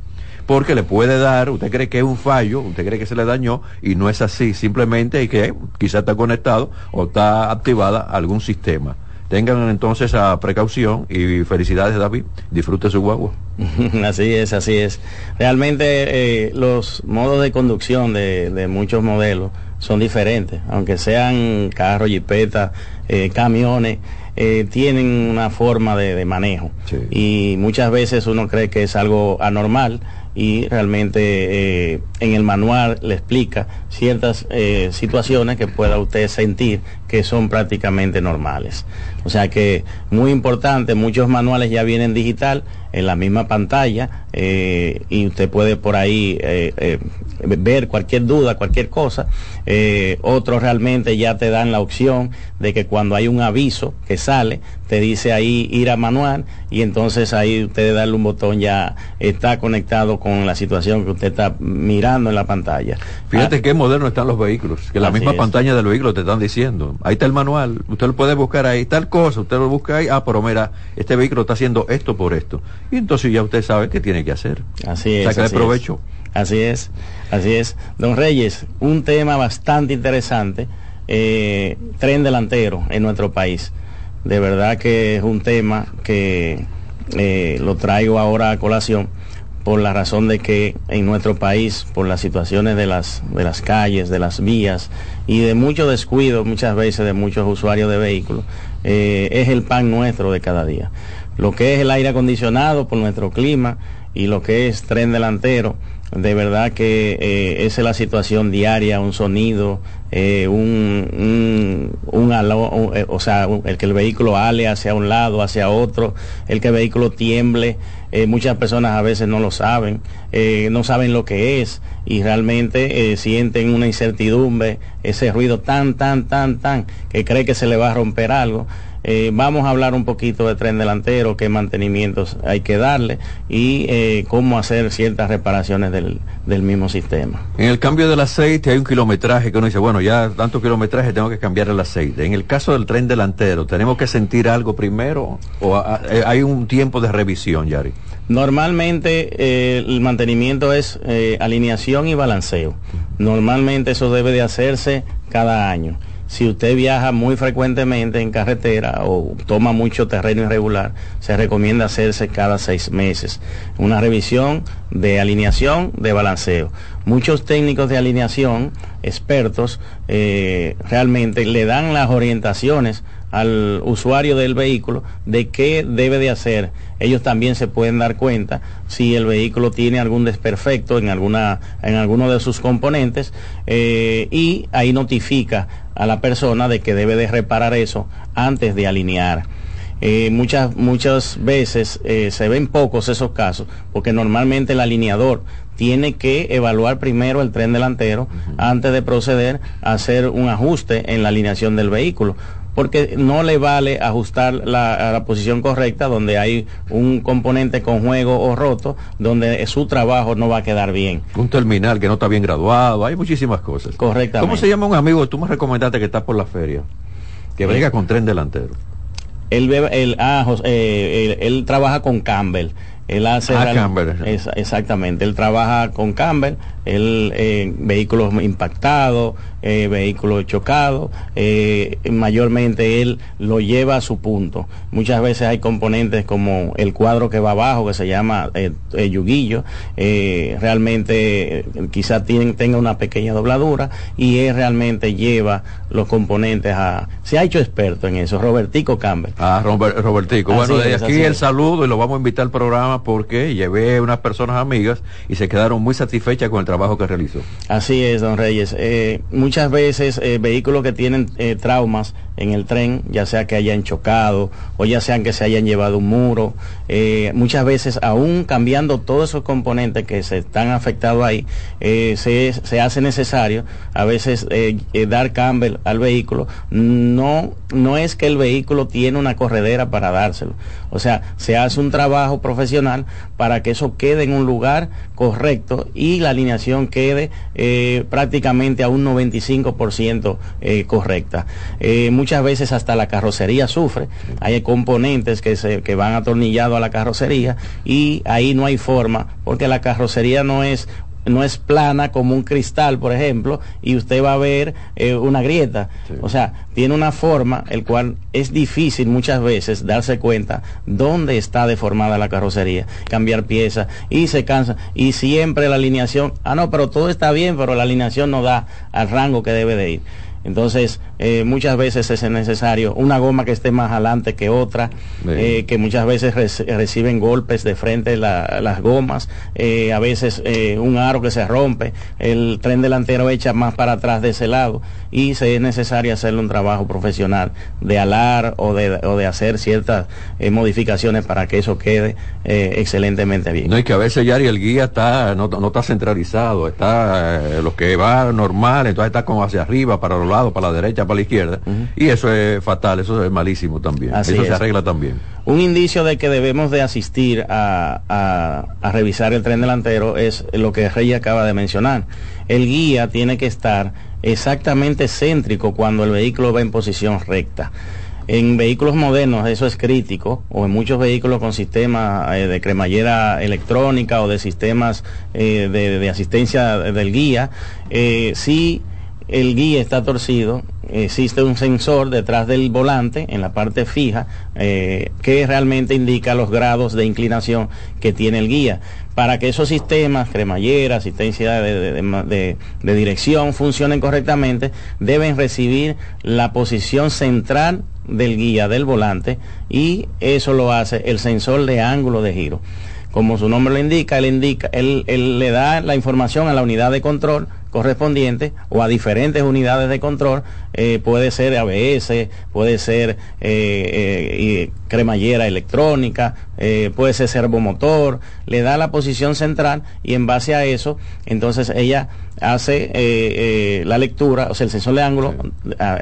Porque le puede dar, usted cree que es un fallo, usted cree que se le dañó, y no es así. Simplemente hay que, quizá está conectado o está activada algún sistema. Tengan entonces esa precaución y felicidades David, disfrute su guagua. así es, así es. Realmente eh, los modos de conducción de, de, muchos modelos son diferentes, aunque sean carros, jipetas, eh, camiones, eh, tienen una forma de, de manejo. Sí. Y muchas veces uno cree que es algo anormal y realmente eh, en el manual le explica ciertas eh, situaciones que pueda usted sentir que son prácticamente normales. O sea que muy importante, muchos manuales ya vienen digital en la misma pantalla eh, y usted puede por ahí eh, eh, ver cualquier duda, cualquier cosa. Otros realmente ya te dan la opción de que cuando hay un aviso que sale, te dice ahí ir a manual y entonces ahí usted darle un botón ya está conectado con la situación que usted está mirando en la pantalla. Fíjate ah, qué moderno están los vehículos, que la misma es. pantalla del vehículo te están diciendo, ahí está el manual, usted lo puede buscar ahí, tal cosa, usted lo busca ahí, ah, pero mira, este vehículo está haciendo esto por esto. Y entonces ya usted sabe qué tiene que hacer. Así es. Saca de provecho. Es. Así es, así es. Don Reyes, un tema bastante interesante, eh, tren delantero en nuestro país. De verdad que es un tema que eh, lo traigo ahora a colación por la razón de que en nuestro país, por las situaciones de las, de las calles, de las vías y de mucho descuido muchas veces de muchos usuarios de vehículos, eh, es el pan nuestro de cada día. Lo que es el aire acondicionado por nuestro clima y lo que es tren delantero, de verdad que eh, esa es la situación diaria, un sonido, eh, un, un, un eh, o sea, el que el vehículo ale hacia un lado, hacia otro, el que el vehículo tiemble, muchas personas a veces no lo saben, no saben lo que es y realmente sienten una incertidumbre, ese ruido tan, tan, tan, tan, que cree que se le va a romper algo. Eh, vamos a hablar un poquito de tren delantero, qué mantenimientos hay que darle y eh, cómo hacer ciertas reparaciones del, del, mismo sistema. En el cambio del aceite hay un kilometraje que uno dice, bueno, ya tanto kilometraje tengo que cambiar el aceite. En el caso del tren delantero, ¿tenemos que sentir algo primero o a, a, hay un tiempo de revisión, Yari? Normalmente eh, el mantenimiento es eh, alineación y balanceo. Normalmente eso debe de hacerse cada año. Si usted viaja muy frecuentemente en carretera o toma mucho terreno irregular, se recomienda hacerse cada seis meses. Una revisión de alineación, de balanceo. Muchos técnicos de alineación, expertos, eh, realmente le dan las orientaciones al usuario del vehículo de qué debe de hacer. Ellos también se pueden dar cuenta si el vehículo tiene algún desperfecto en alguna en alguno de sus componentes eh, y ahí notifica a la persona de que debe de reparar eso antes de alinear. Eh, muchas muchas veces eh, se ven pocos esos casos porque normalmente el alineador tiene que evaluar primero el tren delantero antes de proceder a hacer un ajuste en la alineación del vehículo porque no le vale ajustar la, a la posición correcta donde hay un componente con juego o roto, donde su trabajo no va a quedar bien. Un terminal que no está bien graduado, hay muchísimas cosas. Correctamente. ¿Cómo se llama un amigo? Tú me recomendaste que está por la feria, que brega con tren delantero. Él, él, ah, José, eh, él, él trabaja con Campbell. Él hace Ah, Campbell. Es- exactamente. Él trabaja con Campbell, él, eh, vehículos impactados, eh, vehículos chocados. eh, mayormente él lo lleva a su punto. Muchas veces hay componentes como el cuadro que va abajo, que se llama eh, eh, yuguillo. eh, realmente quizás tienen- tenga una pequeña dobladura y él realmente lleva los componentes a... Se ha hecho experto en eso, Robertico Campbell. Ah, Robert- Robertico. Así bueno, desde es, aquí el saludo y lo vamos a invitar al programa porque llevé unas personas amigas y se quedaron muy satisfechas con el trabajo que realizó. Así es, don Reyes. Muchas veces eh, vehículos que tienen eh, traumas en el tren, ya sea que hayan chocado o ya sean que se hayan llevado un muro, eh, muchas veces aún cambiando todos esos componentes que se están afectados ahí, eh, se, se hace necesario a veces eh, dar Campbell al vehículo. No, no es que el vehículo tiene una corredera para dárselo. O sea, se hace un trabajo profesional para que eso quede en un lugar correcto y la alineación quede prácticamente a un 95% eh, correcta. Eh, muchas veces hasta la carrocería sufre. Hay componentes que, se, que van atornillados a la carrocería y ahí no hay forma porque la carrocería no es no es plana como un cristal, por ejemplo, y usted va a ver eh, una grieta. O sea, tiene una forma, el cual es difícil muchas veces darse cuenta dónde está deformada la carrocería, cambiar piezas, y se cansa. Y siempre la alineación, ah, no, pero todo está bien, pero la alineación no da al rango que debe de ir. Entonces, eh, muchas veces es necesario una goma que esté más adelante que otra, eh, que muchas veces reci- reciben golpes de frente la- las gomas, eh, a veces eh, un aro que se rompe, el tren delantero echa más para atrás de ese lado y se es necesario hacerle un trabajo profesional de alar o de, o de hacer ciertas eh, modificaciones para que eso quede eh, excelentemente bien. No, y que a veces ya el guía está, no, no está centralizado, está eh, lo que va normal, entonces está como hacia arriba, para los lados, para la derecha, para la izquierda, y eso es fatal, eso es malísimo también. Así eso es. se arregla también. Un indicio de que debemos de asistir a, a- a revisar el tren delantero es lo que Rey acaba de mencionar. El guía tiene que estar exactamente céntrico cuando el vehículo va en posición recta. En vehículos modernos eso es crítico, o en muchos vehículos con sistemas eh, de cremallera electrónica o de sistemas eh, de, asistencia del guía, eh, si el guía está torcido, existe un sensor detrás del volante en la parte fija eh, que realmente indica los grados de inclinación que tiene el guía. Para que esos sistemas, cremallera, asistencia de, de- dirección funcionen correctamente, deben recibir la posición central del guía del volante y eso lo hace el sensor de ángulo de giro. Como su nombre lo indica, él indica, él le da la información a la unidad de control correspondiente o a diferentes unidades de control, eh, puede ser ABS, puede ser eh, eh, cremallera electrónica, puede ser servomotor, le da la posición central y en base a eso, entonces ella hace eh, eh, la lectura, o sea, el sensor de ángulo ah,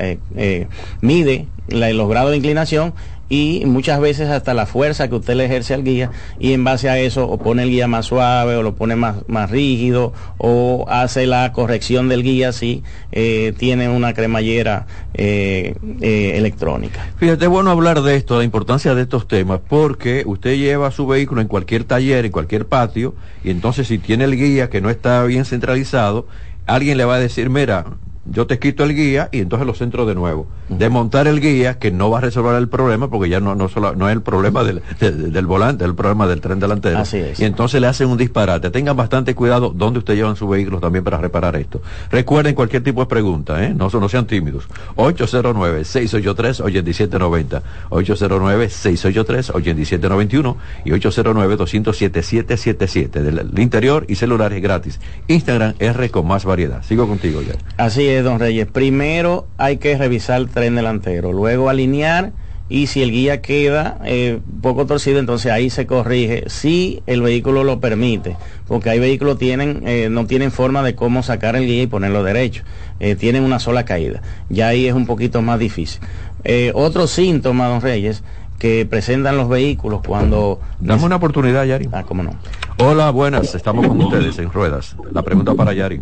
mide la- los grados de inclinación y muchas veces hasta la fuerza que usted le ejerce al guía y en base a eso o pone el guía más suave o lo pone más, más rígido o hace la corrección del guía si eh, tiene una cremallera eh, eh, electrónica. Fíjate, es bueno hablar de esto, la importancia de estos temas, porque usted lleva su vehículo en cualquier taller, en cualquier patio, y entonces si tiene el guía que no está bien centralizado, alguien le va a decir, mira, yo te quito el guía y entonces lo centro de nuevo. Desmontar el guía, que no va a resolver el problema, porque ya no, no, solo, no es el problema del, del, volante, es el problema del tren delantero. Así es. Y entonces le hacen un disparate. Tengan bastante cuidado donde usted llevan su vehículo también para reparar esto. Recuerden cualquier tipo de pregunta, ¿eh? no, no sean tímidos. 809-683-8790, 809-683-8791 y 809-207-777 del interior y celulares gratis. Instagram R con más variedad. Sigo contigo ya. Así es, don Reyes. Primero hay que revisar tren delantero, luego alinear y si el guía queda eh, poco torcido, entonces ahí se corrige si el vehículo lo permite, porque hay vehículos tienen eh, no tienen forma de cómo sacar el guía y ponerlo derecho, eh, tienen una sola caída, ya ahí es un poquito más difícil. Eh, otro síntoma, don Reyes, que presentan los vehículos cuando... Dame una oportunidad, Yari. Ah, cómo no. Hola, buenas, estamos con ustedes en Ruedas. La pregunta para Yari.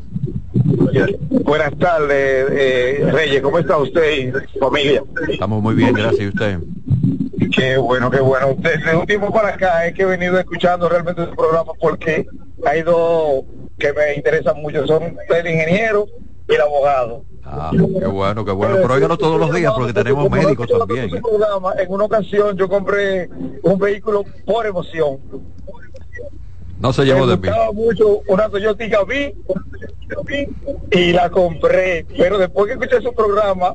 Buenas tardes, eh, Reyes, ¿cómo está usted y familia? Estamos muy bien, gracias. ¿Y usted? Qué bueno, qué bueno. Desde un tiempo para acá es que he venido escuchando realmente el programa porque hay dos que me interesan mucho, son el ingeniero y el abogado. Ah, qué bueno, qué bueno. Pero óigalo todos los días porque tenemos médicos también. ¿eh? En una ocasión yo compré un vehículo por emoción. No se llevó de mí. mucho una Toyota B y la compré, pero después que escuché su programa,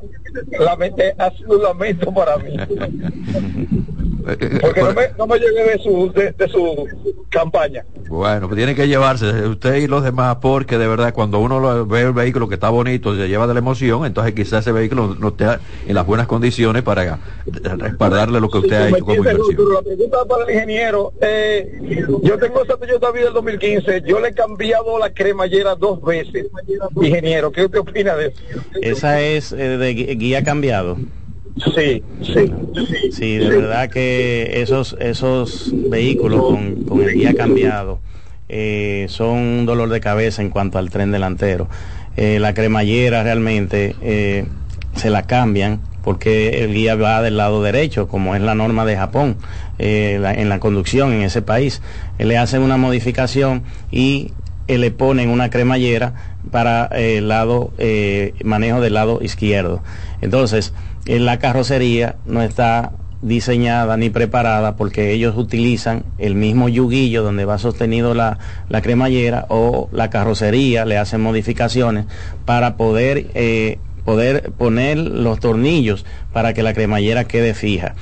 la mente ha sido un lamento para mí. Porque no me, no me llegué de su, de, de su campaña. Bueno, pues tiene que llevarse usted y los demás porque de verdad cuando uno lo, ve el vehículo que está bonito, se lleva de la emoción, entonces quizás ese vehículo no esté en las buenas condiciones para respaldarle lo que usted ha hecho como inversión. La pregunta para el ingeniero, eh, yo tengo esa Toyota Vida del 2015, yo le he cambiado la cremallera dos veces. Ingeniero, ¿qué usted opina de eso? Esa es eh, de guía cambiado. Sí, sí. Sí, de verdad que esos, esos vehículos con, con el guía cambiado eh, son un dolor de cabeza en cuanto al tren delantero. Eh, la cremallera realmente eh, se la cambian porque el guía va del lado derecho, como es la norma de Japón eh, la, en la conducción en ese país. le hacen una modificación y le ponen una cremallera para el lado manejo del lado izquierdo. Entonces, en la carrocería no está diseñada ni preparada porque ellos utilizan el mismo yuguillo donde va sostenido la, la cremallera o la carrocería, le hacen modificaciones para poder, eh, poder poner los tornillos para que la cremallera quede fija.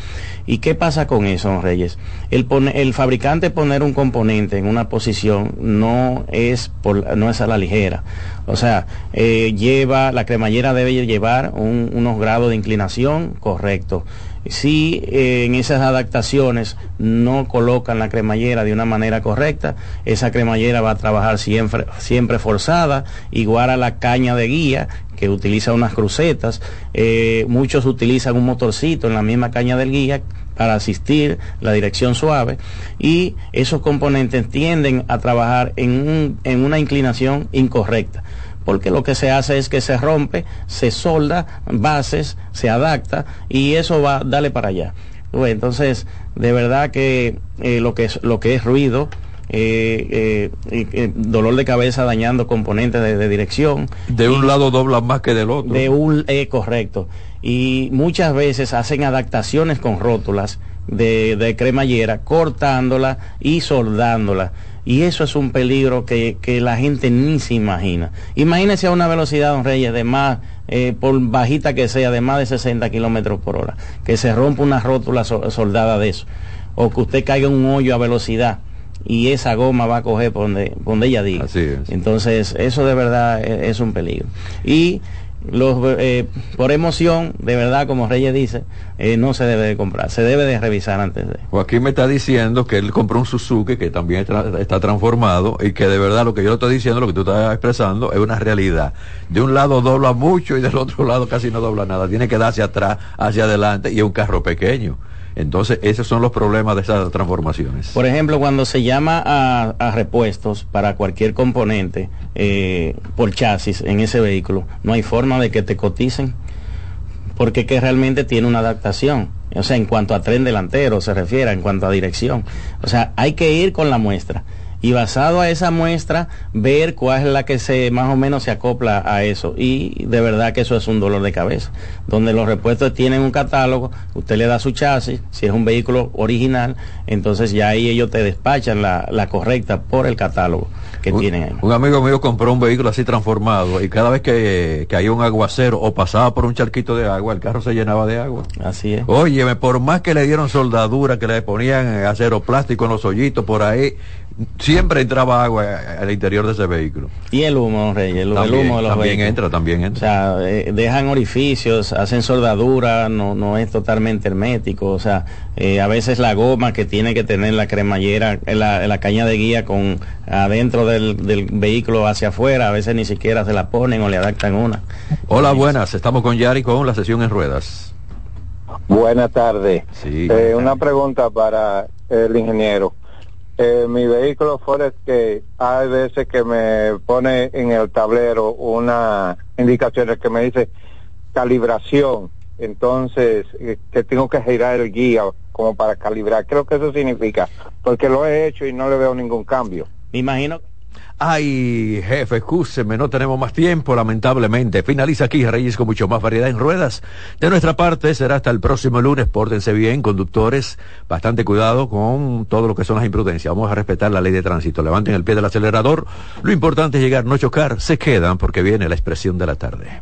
¿Y qué pasa con eso, Reyes? El, fabricante poner un componente en una posición no es, no es a la ligera. O sea, eh, lleva, la cremallera debe llevar un, unos grados de inclinación correctos. Si eh, en esas adaptaciones no colocan la cremallera de una manera correcta, esa cremallera va a trabajar siempre, siempre forzada, igual a la caña de guía que utiliza unas crucetas. Eh, muchos utilizan un motorcito en la misma caña del guía para asistir la dirección suave y esos componentes tienden a trabajar en, en una inclinación incorrecta porque lo que se hace es que se rompe, se solda bases, se adapta y eso va, dale para allá. Entonces, de verdad que eh, lo que es lo que es ruido, eh, eh, eh, dolor de cabeza dañando componentes de, de dirección. De un lado doblan más que del otro. De un, correcto. Y muchas veces hacen adaptaciones con rótulas de, de cremallera, cortándola y soldándola. Y eso es un peligro que, que, la gente ni se imagina. Imagínese a una velocidad, don Reyes, de más, eh, por bajita que sea, de más de 60 kilómetros por hora, que se rompa una rótula soldada de eso, o que usted caiga en un hoyo a velocidad y esa goma va a coger por donde, por donde ella diga. Así es. Entonces, eso de verdad es, es un peligro. Y los, eh, por emoción, de verdad, como Reyes dice, eh, no se debe de comprar, se debe de revisar antes de. Joaquín me está diciendo que él compró un Suzuki que también está, está, transformado y que de verdad lo que yo le estoy diciendo, lo que tú estás expresando, es una realidad. De un lado dobla mucho y del otro lado casi no dobla nada. Tiene que darse atrás, hacia adelante y es un carro pequeño. Entonces, esos son los problemas de esas transformaciones. Por ejemplo, cuando se llama a, repuestos para cualquier componente eh, por chasis en ese vehículo, no hay forma de que te coticen, porque que realmente tiene una adaptación. O sea, en cuanto a tren delantero se refiere, en cuanto a dirección. O sea, hay que ir con la muestra y basado a esa muestra ver cuál es la que se más o menos se acopla a eso. Y de verdad que eso es un dolor de cabeza. Donde los repuestos tienen un catálogo usted le da su chasis si es un vehículo original entonces ya ahí ellos te despachan la, la correcta por el catálogo que un, tienen ahí. un amigo mío compró un vehículo así transformado y cada vez que caía un aguacero o pasaba por un charquito de agua el carro se llenaba de agua. Así es. Óyeme por más que le dieron soldadura que le ponían acero plástico en los hoyitos por ahí siempre entraba agua al interior de ese vehículo. Y el humo, Rey, el, también, el humo de los también vehículos. entra, también entra. O sea, eh, dejan orificios, hacen soldadura, no, no es totalmente hermético. O sea, eh, a veces la goma que tiene que tener la cremallera, la, la caña de guía con adentro del, del, vehículo hacia afuera, a veces ni siquiera se la ponen o le adaptan una. Hola, buenas, estamos con Yari con la sesión en ruedas. Buenas tardes. Sí, eh, una pregunta para el ingeniero. Eh, mi vehículo Forest que hay veces que me pone en el tablero una indicaciones que me dice calibración, entonces que tengo que girar el guía como para calibrar. Creo que eso significa, porque lo he hecho y no le veo ningún cambio. Me imagino Ay, jefe, escúcheme, no tenemos más tiempo, lamentablemente. Finaliza aquí Reyes con mucho más variedad en ruedas. De nuestra parte, será hasta el próximo lunes. Pórtense bien, conductores. Bastante cuidado con todo lo que son las imprudencias. Vamos a respetar la ley de tránsito. Levanten el pie del acelerador. Lo importante es llegar, no chocar. Se quedan porque viene la expresión de la tarde.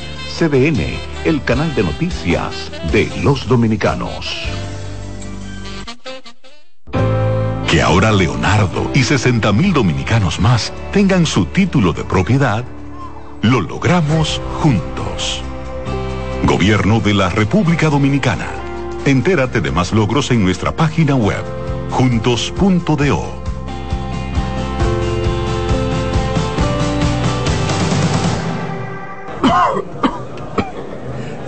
CDN, el canal de noticias de los dominicanos. Que ahora Leonardo y 60 mil dominicanos más tengan su título de propiedad, lo logramos juntos. Gobierno de la República Dominicana. Entérate de más logros en nuestra página web, juntos.do.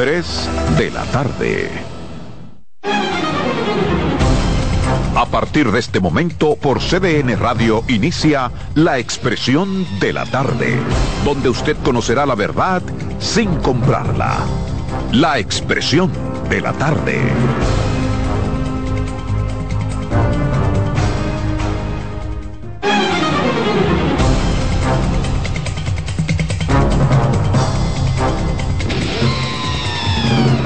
3 de la tarde. A partir de este momento, por CDN Radio inicia La Expresión de la Tarde, donde usted conocerá la verdad sin comprarla. La Expresión de la Tarde.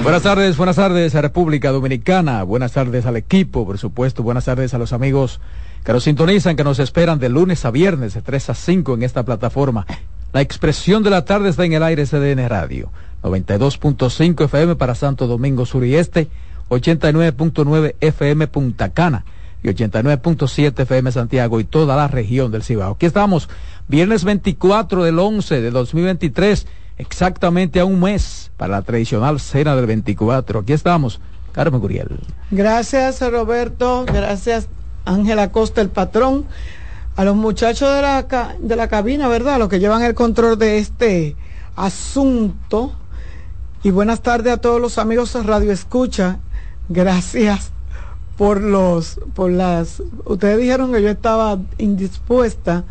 Buenas tardes, buenas tardes a República Dominicana, buenas tardes al equipo, por supuesto, buenas tardes a los amigos que nos sintonizan, que nos esperan de lunes a viernes de 3 a 5 en esta plataforma. La expresión de la tarde está en el aire CDN Radio, 92.5 FM para Santo Domingo Sur y Este, 89.9 FM Punta Cana y 89.7 FM Santiago y toda la región del Cibao. Aquí estamos, viernes 24 del 11 de 2023 exactamente a un mes para la tradicional cena del 24. Aquí estamos, Carmen Guriel. Gracias, Roberto. Gracias, Ángela Costa, el patrón. A los muchachos de la, de la cabina, ¿verdad? Los que llevan el control de este asunto. Y buenas tardes a todos los amigos de Radio Escucha. Gracias por los, por las, ustedes dijeron que yo estaba indispuesta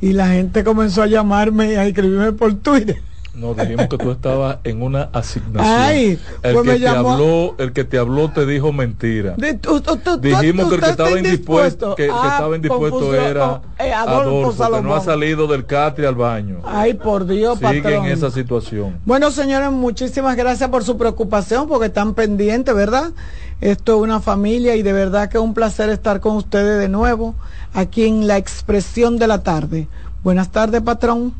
y la gente comenzó a llamarme y a escribirme por Twitter. No, dijimos que tú estabas en una asignación. Ay, el pues que me te habló, el que te habló te dijo mentira. Di- tú- tú- tú- Dijimos que el que estaba indispuesto, que, que Ah, estaba indispuesto confusión. era Oh, eh, Adolfo Adolfo, que no ha salido del catre al baño. Ay, por Dios, Sigue en patrón. esa situación. Bueno, señores, muchísimas gracias por su preocupación, porque están pendientes, ¿verdad? Esto es una familia y de verdad que es un placer estar con ustedes de nuevo aquí en la expresión de la tarde. Buenas tardes, patrón.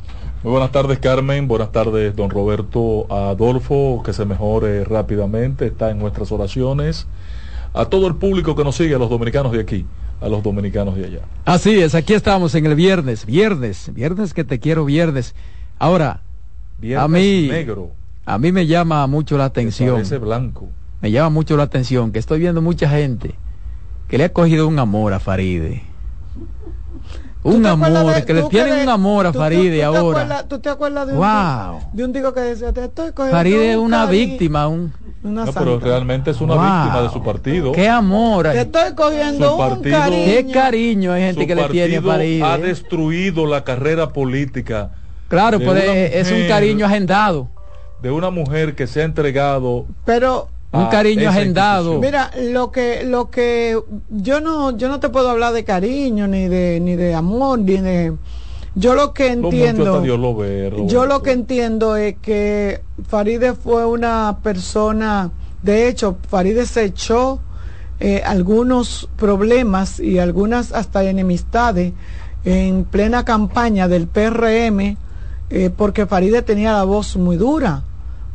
Muy buenas tardes, Carmen. Buenas tardes, don Roberto Adolfo. Que se mejore rápidamente. Está en nuestras oraciones. A todo el público que nos sigue, a los dominicanos de aquí, a los dominicanos de allá. Así es, aquí estamos en el viernes, viernes, viernes que te quiero viernes. Ahora, Viernes a mí, negro. a mí me llama mucho la atención. Blanco. Me llama mucho la atención que estoy viendo mucha gente que le ha cogido un amor a Faride. Un amor, de- que le tienen de- un amor a Faride ahora. acuerdas- ¿Tú te acuerdas de un, Wow. de un digo que decía, te estoy cogiendo Faride es un una cari- víctima, un una No, pero realmente es una Wow. víctima de su partido. qué amor. Te estoy cogiendo Su un partido- cariño. Qué cariño hay gente Su que le tiene a Faride. ha ¿eh? destruido la carrera política. Claro, pues es, un cariño agendado. De una mujer que se ha entregado Pero Un a cariño agendado. Mira, lo que, lo que yo no, yo no te puedo hablar de cariño, ni de, ni de amor, ni de yo lo que Lo mucho entiendo, hasta Dios lo ve, yo lo que entiendo es que Faride fue una persona, de hecho, Faride se echó eh, algunos problemas y algunas hasta enemistades en plena campaña del PRM, eh, porque Faride tenía la voz muy dura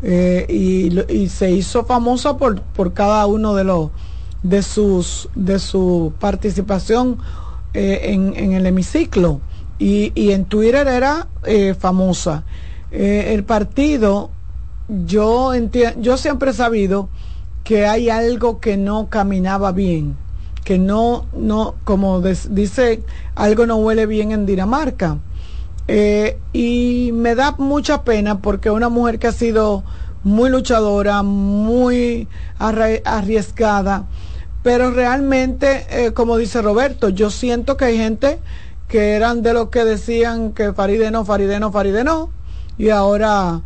eh, y, y se hizo famosa por, por cada uno de los de sus de su participación eh, en, en el hemiciclo y, y en Twitter era eh, famosa Eh, el partido yo yo siempre he sabido que hay algo que no caminaba bien que no, no, como dice, algo no huele bien en Dinamarca. Eh, y me da mucha pena porque una mujer que ha sido muy luchadora, muy arriesgada, pero realmente, eh, como dice Roberto, yo siento que hay gente que eran de los que decían que Faride no, Faride no, Faride no, y ahora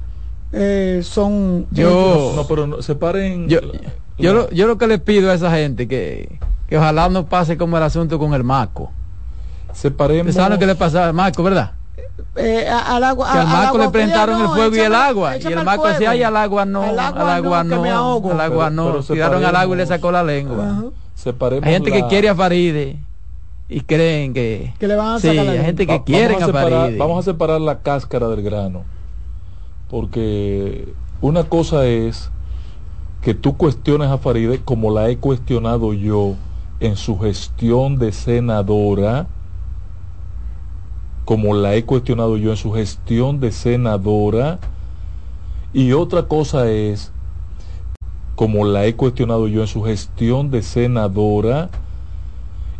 eh, son... Yo- No, pero no, separen. Yo, yo, lo, yo lo que le pido a esa gente que, que ojalá no pase como el asunto con el Maco. Separemos. ¿Saben lo que le pasaba al Maco, verdad? Eh, al agua, Que al al agua le presentaron el fuego y el agua. Y el al Maco fuego. decía, ay, al agua no, Al al agua agua no, que me no, al agua Pero- no. pero Tiraron al agua y le sacó la lengua. Separemos Hay gente que quiere a Faride y creen que... Que le van a Sí, sacar la hay gente que vamos a, a separar, Faride. Vamos a separar la cáscara del grano. Porque una cosa es que tú cuestiones a Faride como la he cuestionado yo en su gestión de senadora, como la he cuestionado yo en su gestión de senadora, y otra cosa es como la he cuestionado yo en su gestión de senadora,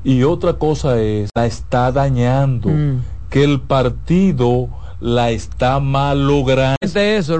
y otra cosa es la está dañando, Mm. que el partido la está malogrando. eso,